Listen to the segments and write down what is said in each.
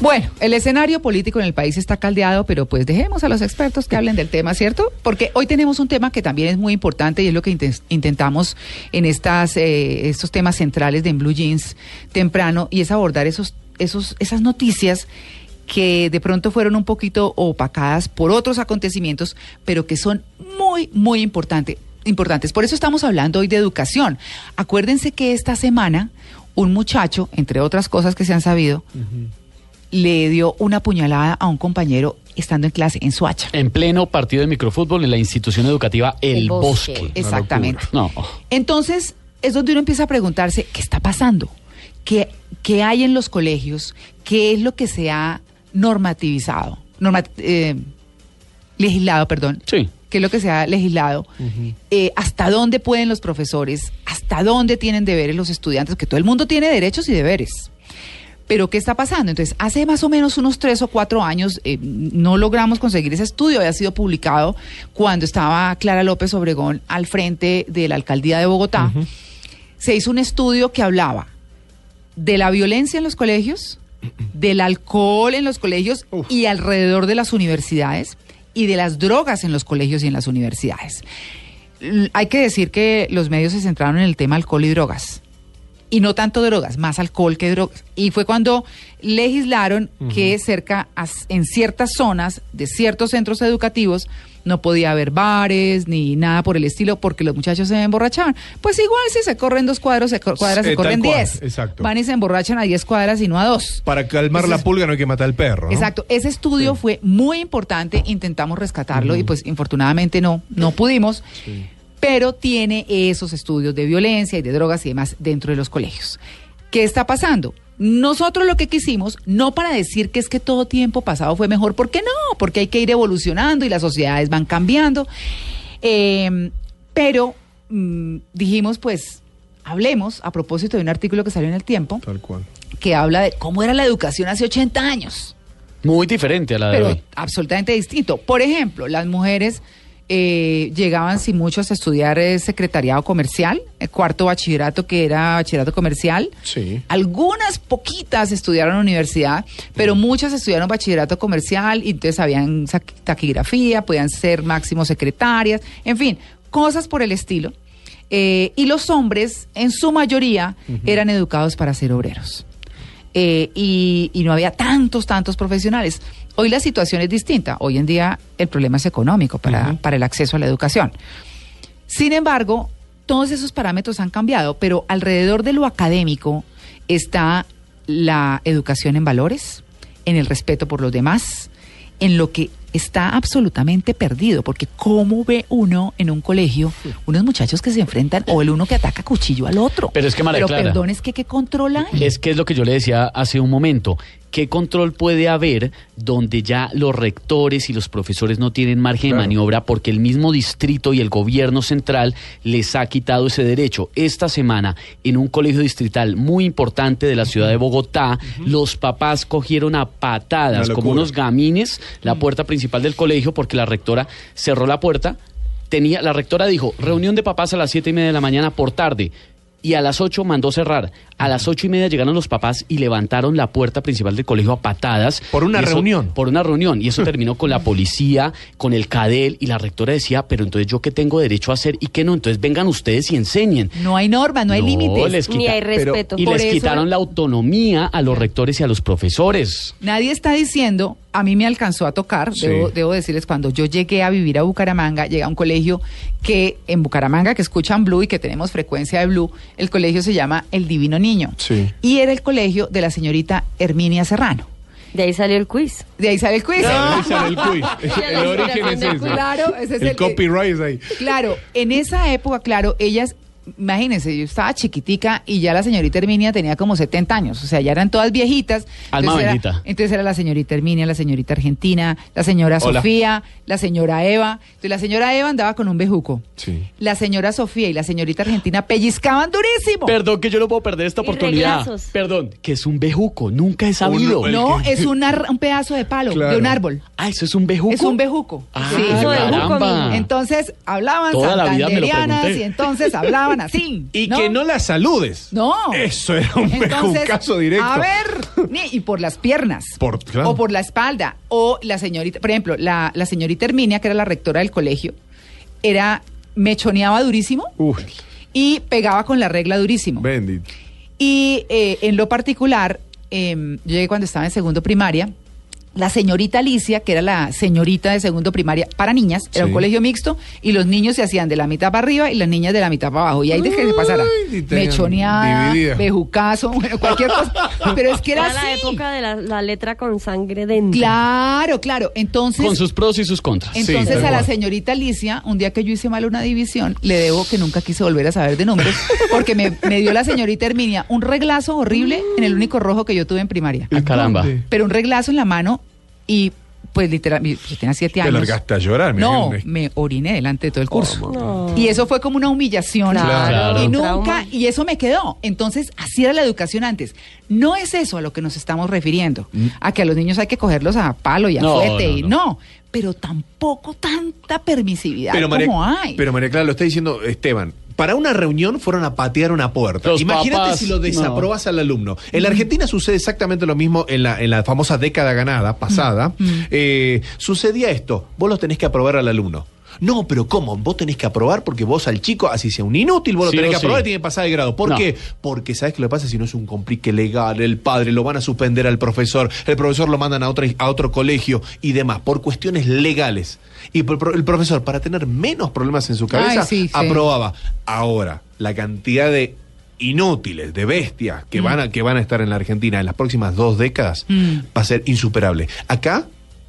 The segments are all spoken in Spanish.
Bueno, el escenario político en el país está caldeado, pero pues dejemos a los expertos que hablen del tema, ¿cierto? Porque hoy tenemos un tema que también es muy importante y es lo que intentamos en estas, eh, estos temas centrales de Blue Jeans temprano y es abordar esos, esos, esas noticias que de pronto fueron un poquito opacadas por otros acontecimientos, pero que son muy, muy importantes. Importantes. Por eso estamos hablando hoy de educación. Acuérdense que esta semana un muchacho, entre otras cosas que se han sabido, le dio una puñalada a un compañero estando en clase en Suacha. En pleno partido de microfútbol en la institución educativa El, Bosque. Exactamente. Entonces, es donde uno empieza a preguntarse, ¿qué está pasando? ¿Qué, ¿Qué, hay en los colegios? ¿Qué es lo que se ha normativizado? Eh, legislado, perdón. Sí. ¿Qué es lo que se ha legislado? Eh, ¿Hasta dónde pueden los profesores? ¿Hasta dónde tienen deberes los estudiantes? Que todo el mundo tiene derechos y deberes. Pero ¿qué está pasando? Entonces, hace más o menos unos tres o cuatro años eh, no logramos conseguir ese estudio, había sido publicado cuando estaba Clara López Obregón al frente de la alcaldía de Bogotá. Se hizo un estudio que hablaba de la violencia en los colegios, del alcohol en los colegios y alrededor de las universidades y de las drogas en los colegios y en las universidades. Hay que decir que los medios se centraron en el tema alcohol y drogas y no tanto drogas, más alcohol que drogas. Y fue cuando legislaron que cerca, en ciertas zonas de ciertos centros educativos, no podía haber bares ni nada por el estilo porque los muchachos se emborrachaban. Pues igual si se corren dos cuadros, se cuadras, se corren diez. Exacto. Van y se emborrachan a diez cuadras y no a dos. Para calmar la pulga no hay que matar al perro. Exacto. Ese estudio fue muy importante, intentamos rescatarlo y pues infortunadamente no, no pudimos. Sí pero tiene esos estudios de violencia y de drogas y demás dentro de los colegios. ¿Qué está pasando? Nosotros lo que quisimos, no para decir que es que todo tiempo pasado fue mejor, ¿por qué no? Porque hay que ir evolucionando y las sociedades van cambiando. Em, pero mm, dijimos, pues, hablemos a propósito de un artículo que salió en el tiempo. Tal cual. Que habla de cómo era la educación hace 80 años. Muy diferente a la de hoy. Absolutamente distinto. Por ejemplo, las mujeres eh, llegaban sin muchos a estudiar eh, secretariado comercial, el cuarto bachillerato que era bachillerato comercial. Sí. Algunas poquitas estudiaron universidad, pero muchas estudiaron bachillerato comercial y entonces sabían taquigrafía, podían ser máximo secretarias, en fin, cosas por el estilo. Eh, y los hombres, en su mayoría, eran educados para ser obreros. y, y no había tantos, tantos profesionales. Hoy la situación es distinta. Hoy en día el problema es económico para, para el acceso a la educación. Sin embargo, todos esos parámetros han cambiado, pero alrededor de lo académico está la educación en valores, en el respeto por los demás, en lo que está absolutamente perdido, porque ¿cómo ve uno en un colegio unos muchachos que se enfrentan o el uno que ataca cuchillo al otro? Pero es que, María Pero perdón, es que ¿qué control hay? Es que es lo que yo le decía hace un momento. ¿Qué control puede haber donde ya los rectores y los profesores no tienen margen de maniobra porque el mismo distrito y el gobierno central les ha quitado ese derecho? Esta semana, en un colegio distrital muy importante de la ciudad de Bogotá, los papás cogieron a patadas, como unos gamines, la puerta principal del colegio porque la rectora cerró la puerta. Tenía, la rectora dijo, reunión de papás a las siete y media de la mañana por tarde y a las 8 mandó cerrar. A las ocho y media llegaron los papás y levantaron la puerta principal del colegio a patadas. Por una reunión. Por una reunión. Y eso terminó con la policía, con el CADEL, y la rectora decía, pero entonces yo qué tengo derecho a hacer y qué no. Entonces vengan ustedes y enseñen. No hay norma, no hay límites. Ni hay respeto. y les quitaron la autonomía a los rectores y a los profesores. Nadie está diciendo, a mí me alcanzó a tocar, debo, debo decirles, cuando yo llegué a vivir a Bucaramanga, llegué a un colegio que en Bucaramanga, que escuchan Blue y que tenemos frecuencia de Blue, el colegio se llama El Divino Niño. Sí y era el colegio de la señorita Herminia Serrano. De ahí salió el quiz. De ahí sale el quiz. De ahí sale el quiz. el origen es ese. Claro, ese es el, el copyright es ahí. Claro, en esa época, claro, ellas imagínense, yo estaba chiquitica y ya la señorita Herminia tenía como 70 años, o sea, ya eran todas viejitas. Alma entonces bendita. Era, entonces era la señorita Herminia, la señorita Argentina, la señora Sofía, la señora Eva. Entonces la señora Eva andaba con un bejuco. Sí. La señora Sofía y la señorita Argentina pellizcaban durísimo. Perdón que yo no puedo perder esta oportunidad. Perdón, que es un bejuco, nunca he sabido. Un, no, es un pedazo de palo, claro. de un árbol. Ah, eso es un bejuco. Es un bejuco. Ah, sí. caramba. Entonces hablaban Toda la vida me lo santanderianas pregunté. y entonces hablaban Y ¿no? que no la saludes. No. Eso era un Entonces, bejucazo directo. A ver, y por las piernas. Por- claro. O por la espalda. O la señorita, por ejemplo, la, la señorita Herminia, que era la rectora del colegio, era mechoneaba durísimo Uy, y pegaba con la regla durísimo. bendito. Y eh, en lo particular, eh, yo llegué cuando estaba en segundo primaria. La señorita Alicia, que era la señorita de segundo primaria para niñas, era un colegio mixto, y los niños se hacían de la mitad para arriba y las niñas de la mitad para abajo. Y ahí de que se pasara. Mechoneada, dividida. bejucazo, bueno, cualquier cosa. Pero es que era Era la así. época de la, la letra con sangre dentro. Claro, claro. Entonces, Con sus pros y sus contras. Entonces a la señorita Alicia, un día que yo hice mal una división, le debo que nunca quise volver a saber de números, porque me, me dio la señorita Herminia un reglazo horrible en el único rojo que yo tuve en primaria. Ah, caramba. Pero un reglazo en la mano y pues literal, yo tenía siete Te años. largaste a llorar. me No, me oriné delante de todo el curso. No. Y eso fue como una humillación. Claro. Y un nunca, trauma. y eso me quedó. Entonces, así era la educación antes. No es eso a lo que nos estamos refiriendo. A que a los niños hay que cogerlos a palo y a No, fuete. no, y no. no. Pero tampoco tanta permisividad Pero María, como hay. pero María Clara, lo está diciendo Esteban. Para una reunión fueron a patear una puerta. Los Imagínate papás, si lo desaprobas al alumno. En la Argentina sucede exactamente lo mismo en la, en la famosa década ganada, pasada. Eh, sucedía esto, vos lo tenés que aprobar al alumno. No, pero ¿cómo? Vos tenés que aprobar porque vos al chico, así sea un inútil, vos lo tenés que sí. aprobar y tiene que pasar de grado. ¿Por No. qué? Porque ¿sabes qué lo que pasa? Si no es un complique legal, el padre lo van a suspender al profesor, el profesor lo mandan a otro, a otro colegio y demás, por cuestiones legales. Y el profesor, para tener menos problemas en su cabeza, Ay, sí, sí. aprobaba. Ahora, la cantidad de inútiles, de bestias que, van a, que van a estar en la Argentina en las próximas dos décadas Mm. va a ser insuperable. Acá,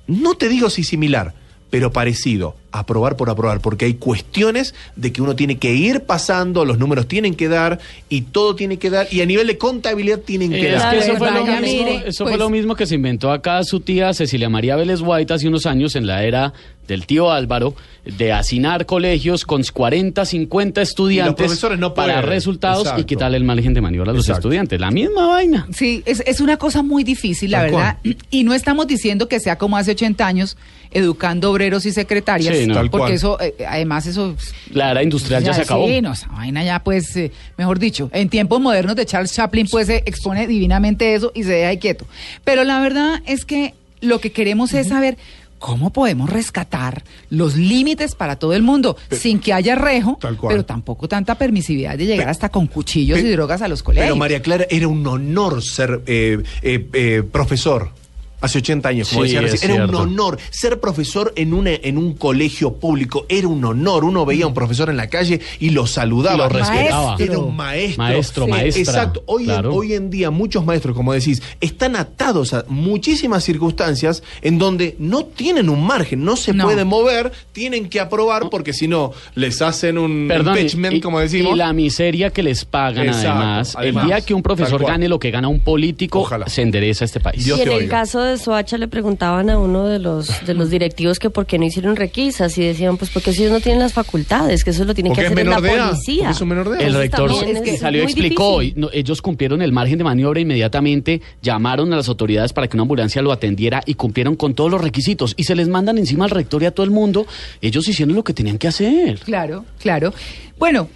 no te digo si similar, pero parecido, aprobar por aprobar, porque hay cuestiones de que uno tiene que ir pasando, los números tienen que dar y todo tiene que dar, y a nivel de contabilidad tienen que Eh, es dar. que eso, fue lo, mismo, mire, eso pues- fue lo mismo que se inventó acá su tía Cecilia María Vélez White hace unos años en la era del tío Álvaro, de hacinar colegios con 40, 50 estudiantes profesores no para resultados Exacto. y quitarle el margen de maniobra a los Exacto. estudiantes. La misma vaina. Sí, es, es una cosa muy difícil, la Tal verdad. Y no estamos diciendo que sea como hace 80 años, educando obreros y secretarias, Sí, no. Tal porque cual. eso, eh, además, eso... La era industrial ya, se acabó. Sí, no, esa vaina ya, pues, eh, mejor dicho, en tiempos modernos de Charles Chaplin, pues, se expone divinamente eso y se deja ahí quieto. Pero la verdad es que lo que queremos es saber cómo podemos rescatar los límites para todo el mundo, sin que haya rejo, Tal cual. pero tampoco tanta permisividad de llegar hasta con cuchillos y drogas a los colegios. Pero María Clara, era un honor ser eh, eh, eh, profesor. Hace 80 años, como Sí, decía. Era un honor. Ser profesor en, una, en un colegio público era un honor. Uno veía a un profesor en la calle y lo saludaba. Y lo respetaba. Era un maestro. Maestro, maestra. Exacto. Hoy, Claro. en, hoy en día muchos maestros, como decís, están atados a muchísimas circunstancias en donde no tienen un margen, no se No. pueden mover, tienen que aprobar porque si no les hacen un Perdón, impeachment, y, como decimos. y la miseria que les pagan Exacto, además, además, el día que un profesor gane lo que gana un político, Ojalá. se endereza este país. Dios y en el caso de Soacha le preguntaban a uno de los de los directivos que por qué no hicieron requisas y decían pues porque si ellos no tienen las facultades, que eso lo tienen Porque que es hacer en la de policía. Porque es un menor de edad. El rector es que salió y explicó, difícil. ellos cumplieron el margen de maniobra inmediatamente, llamaron a las autoridades para que una ambulancia lo atendiera y cumplieron con todos los requisitos y se les mandan encima al rector y a todo el mundo, ellos hicieron lo que tenían que hacer. Claro, claro. Bueno,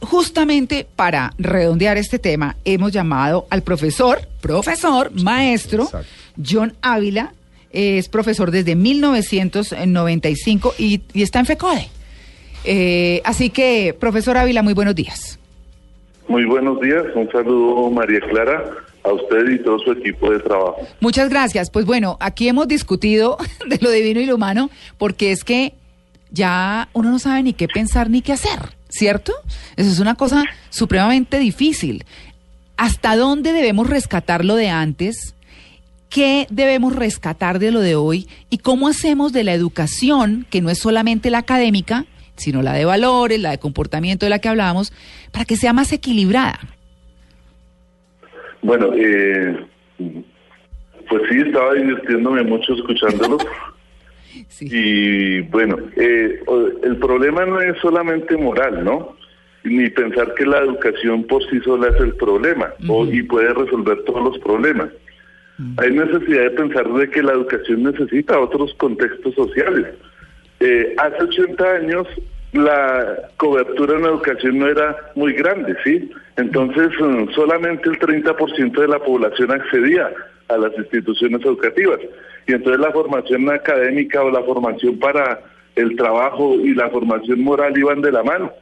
justamente para redondear este tema, hemos llamado al profesor, profesor, maestro, Exacto. John Ávila, es profesor desde 1995 y, y está en FECODE. Eh, así que, profesor Ávila, muy buenos días. Muy buenos días, un saludo María Clara, a usted y todo su equipo de trabajo. Muchas gracias. Pues bueno, aquí hemos discutido de lo divino y lo humano, porque es que ya uno no sabe ni qué pensar ni qué hacer, ¿cierto? Eso es una cosa supremamente difícil. ¿Hasta dónde debemos rescatar lo de antes? ¿Qué debemos rescatar de lo de hoy? ¿Y cómo hacemos de la educación, que no es solamente la académica, sino la de valores, la de comportamiento de la que hablábamos, para que sea más equilibrada? Bueno, eh, pues sí, estaba divirtiéndome mucho escuchándolo. Sí. Y bueno, eh, el problema no es solamente moral, ¿no? Ni pensar que la educación por sí sola es el problema o- y puede resolver todos los problemas. Hay necesidad de pensar de que la educación necesita otros contextos sociales. Eh, hace 80 años la cobertura en la educación no era muy grande, ¿sí? Entonces, mm, solamente el 30% de la población accedía a las instituciones educativas. Y entonces la formación académica o la formación para el trabajo y la formación moral iban de la mano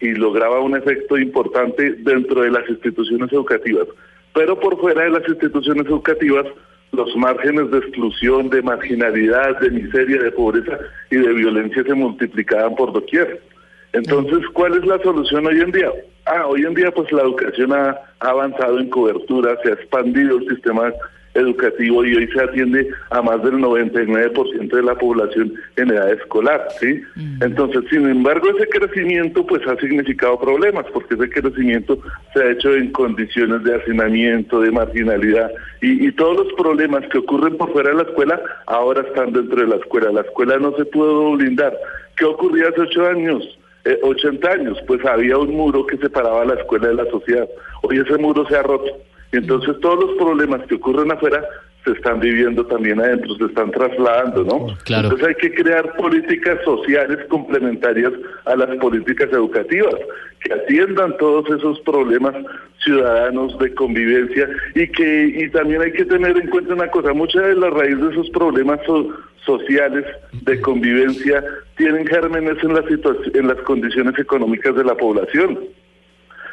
y lograba un efecto importante dentro de las instituciones educativas. Pero por fuera de las instituciones educativas, los márgenes de exclusión, de marginalidad, de miseria, de pobreza y de violencia se multiplicaban por doquier. Entonces, ¿cuál es la solución hoy en día? Ah, hoy en día pues la educación ha, avanzado en cobertura, se ha expandido el sistema educativo y hoy se atiende a más del 99% de la población en edad escolar, ¿sí? Entonces, sin embargo, ese crecimiento pues ha significado problemas porque ese crecimiento se ha hecho en condiciones de hacinamiento, de marginalidad y, y todos los problemas que ocurren por fuera de la escuela ahora están dentro de la escuela. La escuela no se pudo blindar. ¿Qué ocurría hace ocho años? Eh, 80 años, pues había un muro que separaba la escuela de la sociedad. Hoy ese muro se ha roto. Entonces todos los problemas que ocurren afuera se están viviendo también adentro, se están trasladando, ¿no? Claro. Entonces hay que crear políticas sociales complementarias a las políticas educativas, que atiendan todos esos problemas ciudadanos de convivencia y que y también hay que tener en cuenta una cosa, muchas de las raíces de esos problemas so- sociales de convivencia tienen gérmenes en las en las condiciones económicas de la población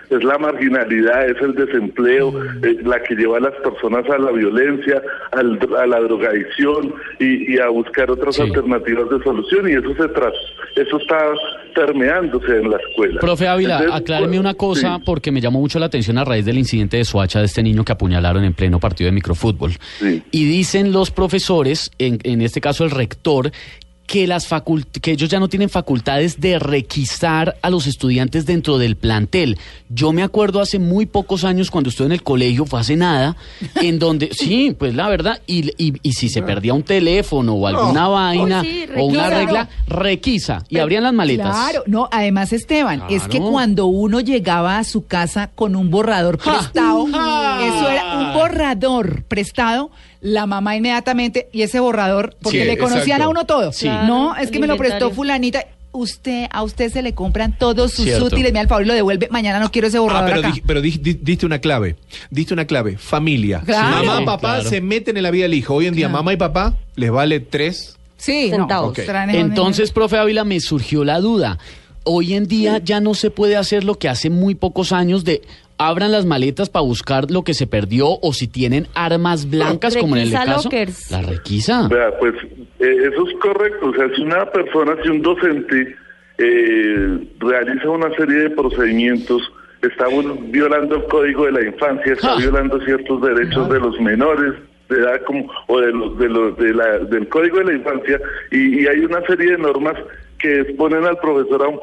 es la marginalidad, es el desempleo, eh, la que lleva a las personas a la violencia, al- a la drogadicción y, y a buscar otras Sí. alternativas de solución y eso se tras, eso está permeándose en la escuela. Profe Ávila, Entonces, acláreme bueno, una cosa sí. porque me llamó mucho la atención a raíz del incidente de Soacha de este niño que apuñalaron en pleno partido de microfútbol. Sí. Y dicen los profesores, en, en este caso el rector, que las facult que ellos ya no tienen facultades de requisar a los estudiantes dentro del plantel. Yo me acuerdo hace muy pocos años cuando estuve en el colegio, fue hace nada, en donde, sí, pues la verdad, y, y, y si se perdía un teléfono o alguna vaina sí, o una regla, requisa y abrían las maletas. Claro, no, además Esteban, es que cuando uno llegaba a su casa con un borrador Ja, prestado, ja. eso era un borrador prestado, la mamá inmediatamente, y ese borrador, porque Sí, le conocían exacto. a uno todo. Sí. No, es que me lo prestó fulanita. Usted, a usted se le compran todos sus Cierto. útiles, me da el favor y lo devuelve. Mañana no quiero ese Ah, borrador pero, acá. di- pero di- di- diste una clave. Diste una clave. Familia. Claro. Mamá, papá claro. se meten en la vida del hijo. Hoy en día, Claro. mamá y papá les vale tres. sí, no. Entonces, profe Ávila, me surgió la duda. Hoy en día ya no se puede hacer lo que hace muy pocos años de abran las maletas para buscar lo que se perdió o si tienen armas blancas como en el caso lockers. la requisa. Vea, pues eh, eso es correcto. O sea, si una persona, si un docente eh, realiza una serie de procedimientos, está violando el código de la infancia, está violando ciertos derechos de los menores de edad como, o de los, de los, de la, del código de la infancia y, y hay una serie de normas que exponen al profesor a un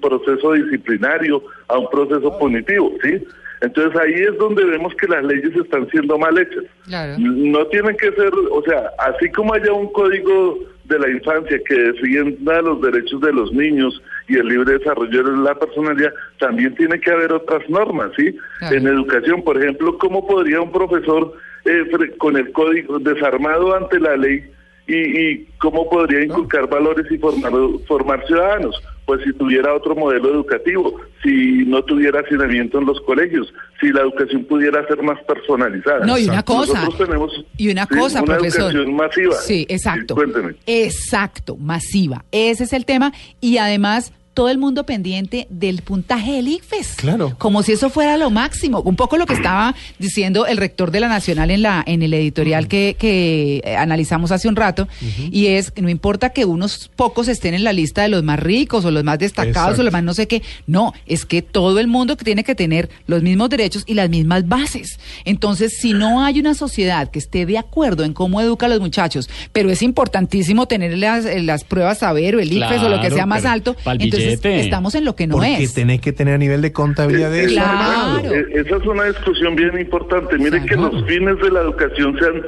proceso, disciplinario, a un proceso punitivo, ¿sí? Entonces ahí es donde vemos que las leyes están siendo mal hechas. Claro. No tienen que ser, o sea, así como haya un código de la infancia que defienda los derechos de los niños y el libre desarrollo de la personalidad, también tiene que haber otras normas, ¿sí? Claro. En educación, por ejemplo, ¿cómo podría un profesor eh, con el código desarmado ante la ley y, y cómo podría inculcar valores y formar, formar ciudadanos? Pues si tuviera otro modelo educativo, si no tuviera hacinamiento en los colegios, si la educación pudiera ser más personalizada. No, y una cosa. Nosotros tenemos Y una sí, cosa, una profesor. educación masiva. Sí, exacto. Sí, cuénteme. Exacto, masiva. Ese es el tema. Y además, todo el mundo pendiente del puntaje del ICFES. Claro. Como si eso fuera lo máximo. Un poco lo que estaba diciendo el rector de la Nacional en la en el editorial que, que eh, analizamos hace un rato. Y es que no importa que unos pocos estén en la lista de los más ricos o los más destacados Exacto. o los más no sé qué. No, es que todo el mundo tiene que tener los mismos derechos y las mismas bases. Entonces, si no hay una sociedad que esté de acuerdo en cómo educa a los muchachos, pero es importantísimo tener las, eh, las pruebas saber o el ICFES o lo que Claro, sea más alto, pa'l entonces estamos en lo que no porque es. tenés que tener a nivel de contabilidad de eso. Claro. Eh, Esa es una discusión bien importante. Mire que los fines de la educación se han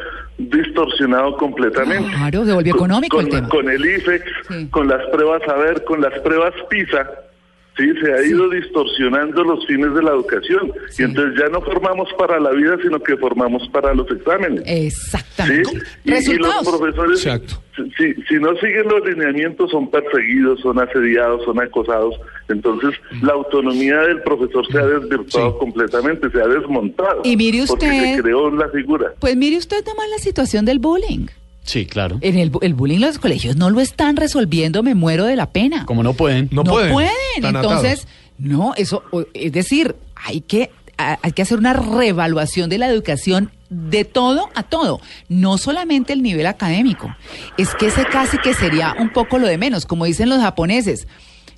distorsionado completamente. Claro, se volvió Con- económico con, el tema. Con el IFEX, Sí. con las pruebas saber, con las pruebas PISA, sí, se ha ido distorsionando los fines de la educación. Sí. Y entonces ya no formamos para la vida, sino que formamos para los exámenes. Exactamente. ¿sí? Y- Y, los profesores, Exacto. si, si no siguen los lineamientos, son perseguidos, son asediados, son acosados. Entonces, la autonomía del profesor se ha desvirtuado Sí. completamente, se ha desmontado. Y mire Porque usted- se creó la figura. Pues mire usted nomás la situación del bullying. Sí, claro. En el, el bullying los colegios no lo están resolviendo, me muero de la pena. Como no pueden. No pueden. Están Entonces, no, eso, es decir, hay que, hay que hacer una reevaluación de la educación de todo a todo, no solamente el nivel académico. Es que ese casi que sería un poco lo de menos, como dicen los japoneses.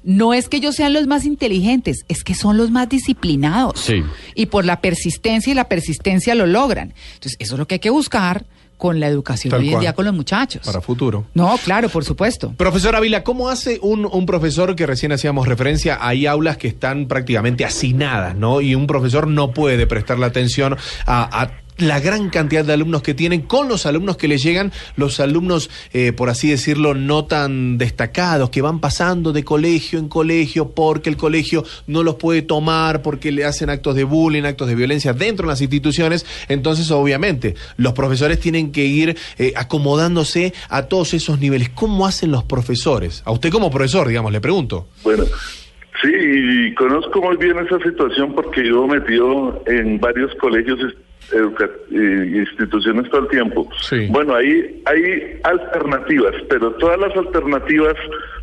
No es que ellos sean los más inteligentes, es que son los más disciplinados. Sí. Y por la persistencia y la persistencia lo logran. Entonces, eso es lo que hay que buscar con la educación Tal hoy en cual. día con los muchachos. Para futuro. No, claro, por supuesto. Profesor Ávila, ¿cómo hace un, un profesor que recién hacíamos referencia? Hay aulas que están prácticamente hacinadas, ¿no? Y un profesor no puede prestarle atención a, a la gran cantidad de alumnos que tienen con los alumnos que le llegan, los alumnos, eh, por así decirlo, no tan destacados, que van pasando de colegio en colegio porque el colegio no los puede tomar, porque le hacen actos de bullying, actos de violencia dentro de las instituciones. Entonces, obviamente, los profesores tienen que ir eh, acomodándose a todos esos niveles. ¿Cómo hacen los profesores? A usted como profesor, digamos, le pregunto. Bueno, sí, conozco muy bien esa situación porque yo metido en varios colegios educa- instituciones todo el tiempo. Sí. Bueno, ahí hay alternativas, pero todas las alternativas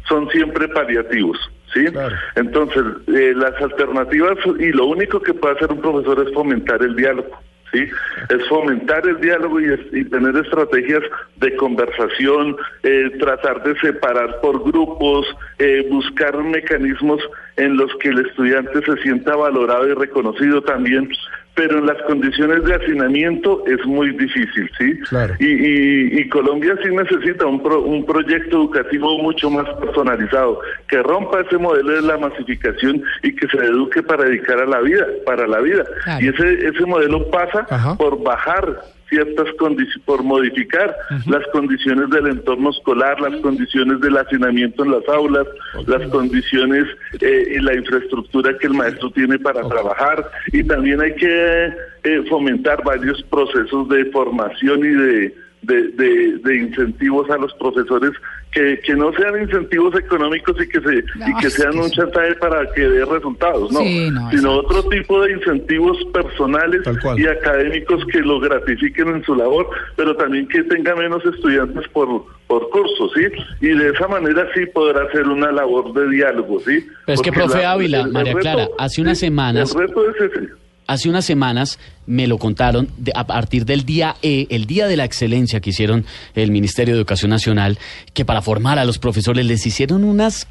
son siempre paliativos. ¿Sí? Claro. Entonces, eh, las alternativas y lo único que puede hacer un profesor es fomentar el diálogo. ¿Sí? Es fomentar el diálogo y, es- y tener estrategias de conversación, eh, tratar de separar por grupos, eh, buscar mecanismos en los que el estudiante se sienta valorado y reconocido también, pero en las condiciones de hacinamiento es muy difícil, ¿sí? Claro. Y, y- y Colombia sí necesita un, pro- un proyecto educativo mucho más personalizado, que rompa ese modelo de la masificación y que se eduque para dedicar a la vida, para la vida. Claro. Y ese, ese modelo pasa Ajá. por bajar ciertas condiciones, por modificar las condiciones del entorno escolar, las condiciones del hacinamiento en las aulas, las condiciones eh, y la infraestructura que el maestro tiene para trabajar. Y también hay que eh, fomentar varios procesos de formación y de, de, de- de incentivos a los profesores que, que no sean incentivos económicos y que se y que sean que un chantaje para que dé resultados, no, Sí, no, sino otro tipo de incentivos personales y académicos que lo gratifiquen en su labor, pero también que tenga menos estudiantes por, por curso, ¿sí? Y de esa manera sí podrá hacer una labor de diálogo, ¿sí? Pero es que, profe Ávila, María Clara, hace unas sí, semanas- El reto es ese. Hace unas semanas me lo contaron de- a partir del día E, el día de la excelencia que hicieron el Ministerio de Educación Nacional, que para formar a los profesores les hicieron unas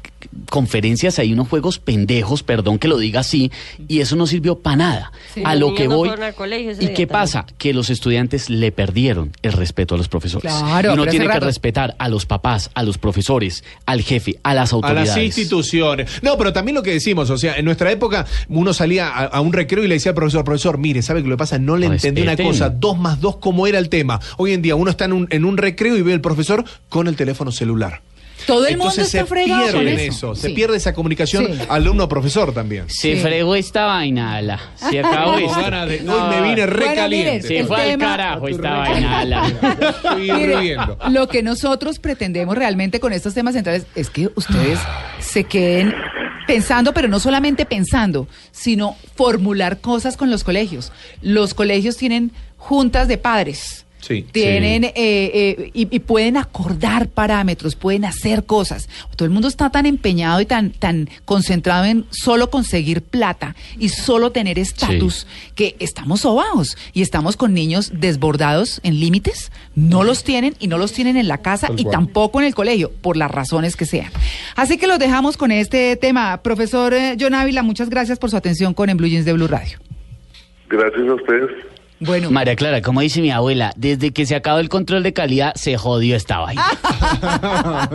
conferencias ahí, unos juegos pendejos, perdón que lo diga así, y eso no sirvió para nada. Sí, a lo que voy. ¿Y qué también. pasa? Que los estudiantes le perdieron el respeto a los profesores. Claro, y uno tiene que rato- respetar a los papás, a los profesores, al jefe, a las A autoridades. las instituciones. No, pero también lo que decimos, o sea, en nuestra época uno salía a, a un recreo y le decía al profesor, profesor, mire, ¿sabe qué lo que pasa? No le entendí una cosa, dos más dos, ¿cómo era el tema? Hoy en día uno está en un, en un recreo y ve al profesor con el teléfono celular. Todo el mundo está se fregado pierde con eso, eso. se Sí. pierde esa comunicación Sí. alumno-profesor también. Se Sí. fregó esta vaina, ala. Se acabó Tengo esto. ganas de- No. hoy me vine Bueno, recaliente. Se El fue al carajo esta vaina, ala. Estoy lo que nosotros pretendemos realmente con estos temas centrales es que ustedes se queden pensando, pero no solamente pensando, sino formular cosas con los colegios. Los colegios tienen juntas de padres. Sí. Tienen eh, eh, y, y pueden acordar parámetros, pueden hacer cosas. Todo el mundo está tan empeñado y tan, tan concentrado en solo conseguir plata y solo tener estatus que estamos sobados y estamos con niños desbordados en límites. No los tienen y no los tienen en la casa Tal y cual. tampoco en el colegio, por las razones que sean. Así que los dejamos con este tema. Profesor eh, John Ávila, muchas gracias por su atención con En Blue Jeans de Blue Radio. Gracias a ustedes. Bueno. María Clara, como dice mi abuela, desde que se acabó el control de calidad se jodió esta vaina.